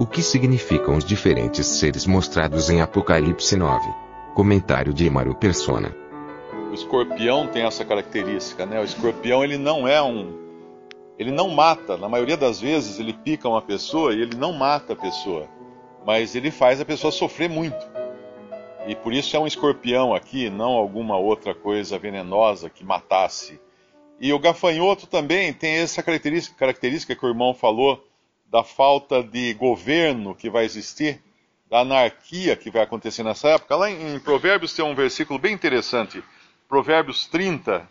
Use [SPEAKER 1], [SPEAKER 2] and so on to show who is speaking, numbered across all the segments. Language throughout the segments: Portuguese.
[SPEAKER 1] O que significam os diferentes seres mostrados em Apocalipse 9? Comentário de Imaru Persona.
[SPEAKER 2] O escorpião tem essa característica, né? O escorpião ele não é um ele não mata, na maioria das vezes ele pica uma pessoa e ele não mata a pessoa, mas ele faz a pessoa sofrer muito. E por isso é um escorpião aqui, não alguma outra coisa venenosa que matasse. E o gafanhoto também tem essa característica, característica que o irmão falou da falta de governo que vai existir, da anarquia que vai acontecer nessa época. Lá em, Provérbios tem um versículo bem interessante, Provérbios 30,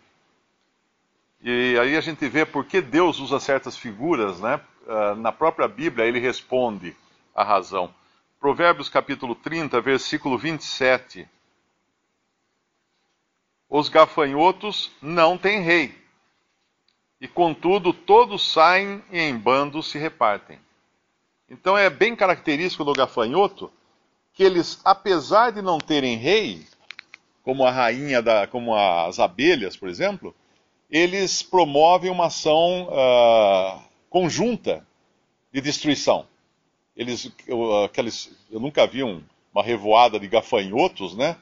[SPEAKER 2] e aí a gente vê por que Deus usa certas figuras, né? Uh, na própria Bíblia ele responde a razão. Provérbios capítulo 30, versículo 27. Os gafanhotos não têm rei, e contudo todos saem e em bandos se repartem. Então é bem característico do gafanhoto que eles, apesar de não terem rei, como a rainha da, como as abelhas, por exemplo, eles promovem uma ação uh, conjunta de destruição. Eles, eu, aqueles, eu nunca vi um, uma revoada de gafanhotos, né?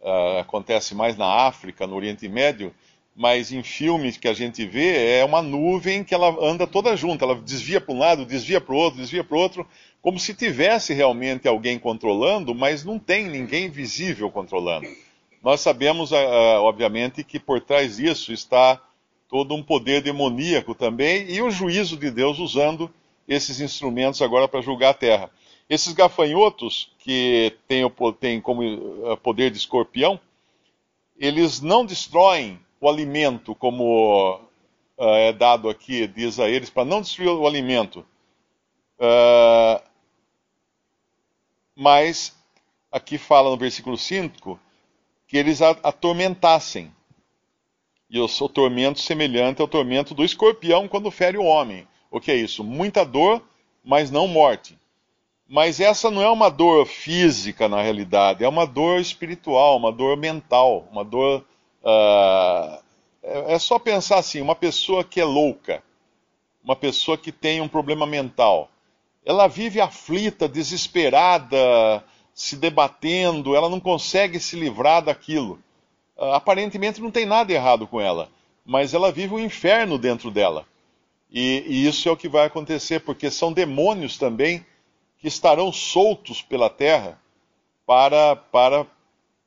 [SPEAKER 2] Uh, acontece mais na África, no Oriente Médio, mas em filmes que a gente vê é uma nuvem que ela anda toda junta, ela desvia para um lado, desvia para o outro, desvia para o outro, como se tivesse realmente alguém controlando, mas não tem ninguém visível controlando. Nós sabemos, uh, obviamente, que por trás disso está todo um poder demoníaco também e o juízo de Deus usando esses instrumentos agora para julgar a terra. Esses gafanhotos, que têm, como eh, poder de escorpião, eles não destroem o alimento como uh, é dado aqui, diz a eles, para não destruir o alimento. Uh, mas aqui fala no versículo 5 que eles atormentassem. E o seu tormento semelhante ao tormento do escorpião quando fere o homem. O que é isso? Muita dor, mas não morte. Mas essa não é uma dor física na realidade, é uma dor espiritual, uma dor mental, uma dor. Uh, é, só pensar assim: uma pessoa que é louca, uma pessoa que tem um problema mental, ela vive aflita, desesperada, se debatendo, ela não consegue se livrar daquilo. Ah, aparentemente não tem nada errado com ela, mas ela vive um inferno dentro dela. E, e isso é o que vai acontecer, porque são demônios também que estarão soltos pela terra para, para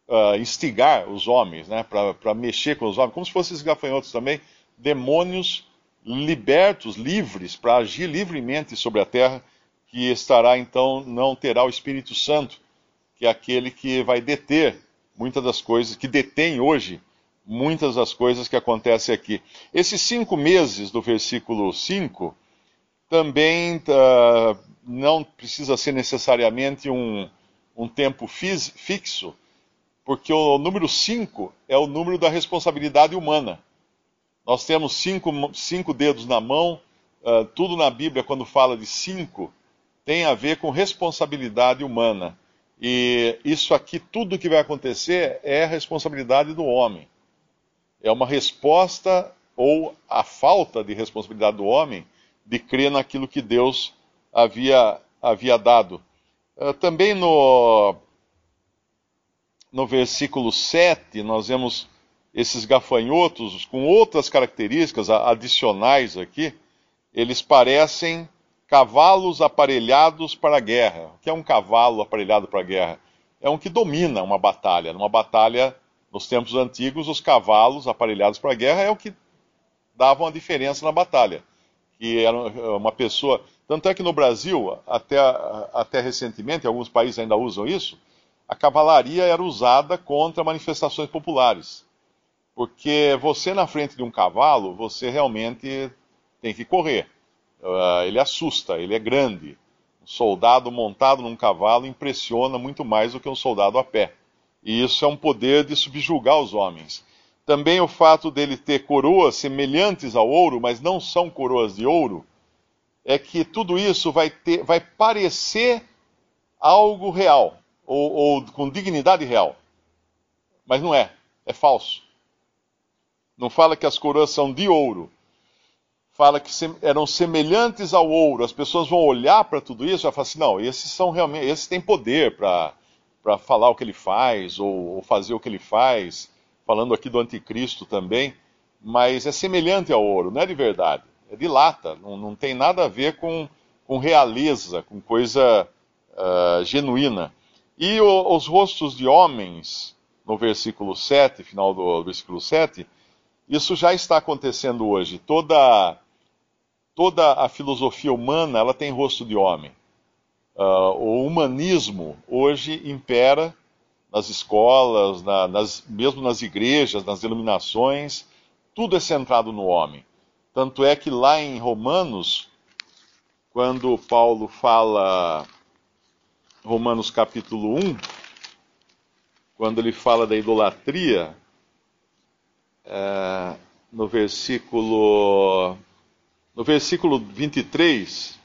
[SPEAKER 2] uh, instigar os homens, né? para, mexer com os homens, como se fossem os gafanhotos também, demônios libertos, livres, para agir livremente sobre a terra, que estará então, não terá o Espírito Santo, que é aquele que vai deter muitas das coisas, que detém hoje muitas das coisas que acontecem aqui. Esses cinco meses do versículo 5 também uh, não precisa ser necessariamente um, um tempo fixo, porque o número 5 é o número da responsabilidade humana. Nós temos cinco, cinco dedos na mão, uh, tudo na Bíblia, quando fala de cinco, tem a ver com responsabilidade humana. E isso aqui, tudo que vai acontecer é a responsabilidade do homem. É uma resposta ou a falta de responsabilidade do homem de crer naquilo que Deus havia, havia dado. Uh, também no, no versículo 7, nós vemos esses gafanhotos com outras características adicionais aqui. Eles parecem cavalos aparelhados para a guerra. O que é um cavalo aparelhado para a guerra? É um que domina uma batalha. Numa batalha, nos tempos antigos, os cavalos aparelhados para a guerra é o que davam a diferença na batalha. Que era uma pessoa. Tanto é que no Brasil, até, até recentemente, alguns países ainda usam isso, a cavalaria era usada contra manifestações populares. Porque você na frente de um cavalo, você realmente tem que correr Uh, ele assusta, ele é grande. Um soldado montado num cavalo impressiona muito mais do que um soldado a pé. E isso é um poder de subjugar os homens. Também o fato dele ter coroas semelhantes ao ouro, mas não são coroas de ouro, é que tudo isso vai, ter, vai parecer algo real, ou, ou com dignidade real. Mas não é, é falso. Não fala que as coroas são de ouro, fala que eram semelhantes ao ouro. As pessoas vão olhar para tudo isso e falar assim: não, esses são realmente, esses têm poder para falar o que ele faz ou, ou, fazer o que ele faz. Falando aqui do anticristo também, mas é semelhante ao ouro, não é de verdade é de lata, não, não tem nada a ver com, com realeza, com coisa uh, genuína. E o, os rostos de homens, no versículo 7, final do versículo 7, isso já está acontecendo hoje. Toda, toda a filosofia humana ela tem rosto de homem. Uh, o humanismo hoje impera nas escolas, na, nas, mesmo nas igrejas, nas iluminações, tudo é centrado no homem. Tanto é que lá em Romanos, quando Paulo fala, Romanos capítulo 1, quando ele fala da idolatria, é, no versículo no versículo 23,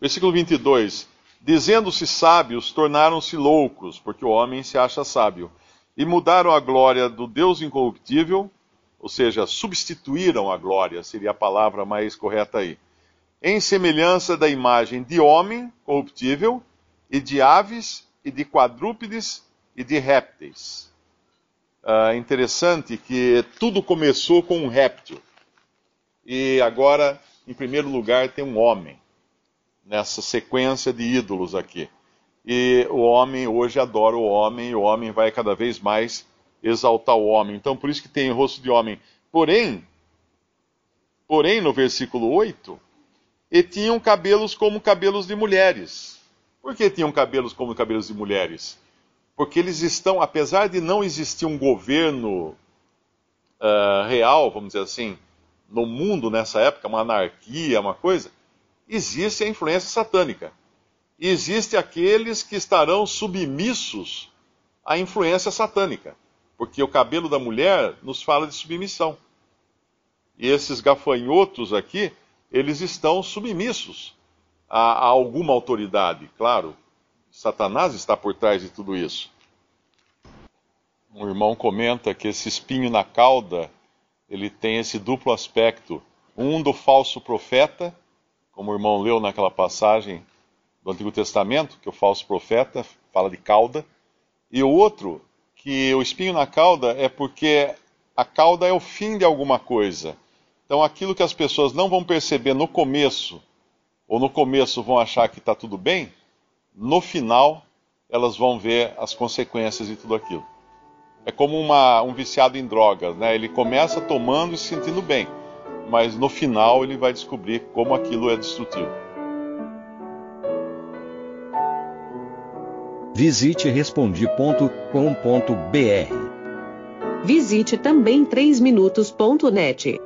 [SPEAKER 2] versículo 22, dizendo-se sábios, tornaram-se loucos, porque o homem se acha sábio, e mudaram a glória do Deus incorruptível ou seja, substituíram a glória, seria a palavra mais correta aí, em semelhança da imagem de homem corruptível, e de aves, e de quadrúpedes, e de répteis. Uh, interessante que tudo começou com um réptil, e agora, em primeiro lugar, tem um homem, nessa sequência de ídolos aqui. E o homem hoje adora o homem, e o homem vai cada vez mais exaltar o homem. Então, por isso que tem rosto de homem. Porém, porém, no versículo 8, e tinham cabelos como cabelos de mulheres. Por que tinham cabelos como cabelos de mulheres? Porque eles estão, apesar de não existir um governo uh, real, vamos dizer assim, no mundo nessa época, uma anarquia, uma coisa, existe a influência satânica. E existe aqueles que estarão submissos à influência satânica porque o cabelo da mulher nos fala de submissão. E esses gafanhotos aqui, eles estão submissos a, a alguma autoridade, claro. Satanás está por trás de tudo isso. Um irmão comenta que esse espinho na cauda, ele tem esse duplo aspecto. Um do falso profeta, como o irmão leu naquela passagem do Antigo Testamento, que o falso profeta fala de cauda, e o outro que o espinho na cauda é porque a cauda é o fim de alguma coisa. Então, aquilo que as pessoas não vão perceber no começo, ou no começo vão achar que está tudo bem, no final elas vão ver as consequências de tudo aquilo. É como uma, um viciado em drogas, né? Ele começa tomando e se sentindo bem, mas no final ele vai descobrir como aquilo é destrutivo.
[SPEAKER 3] Visite respondi.com.br.
[SPEAKER 4] Visite também 3minutos.net.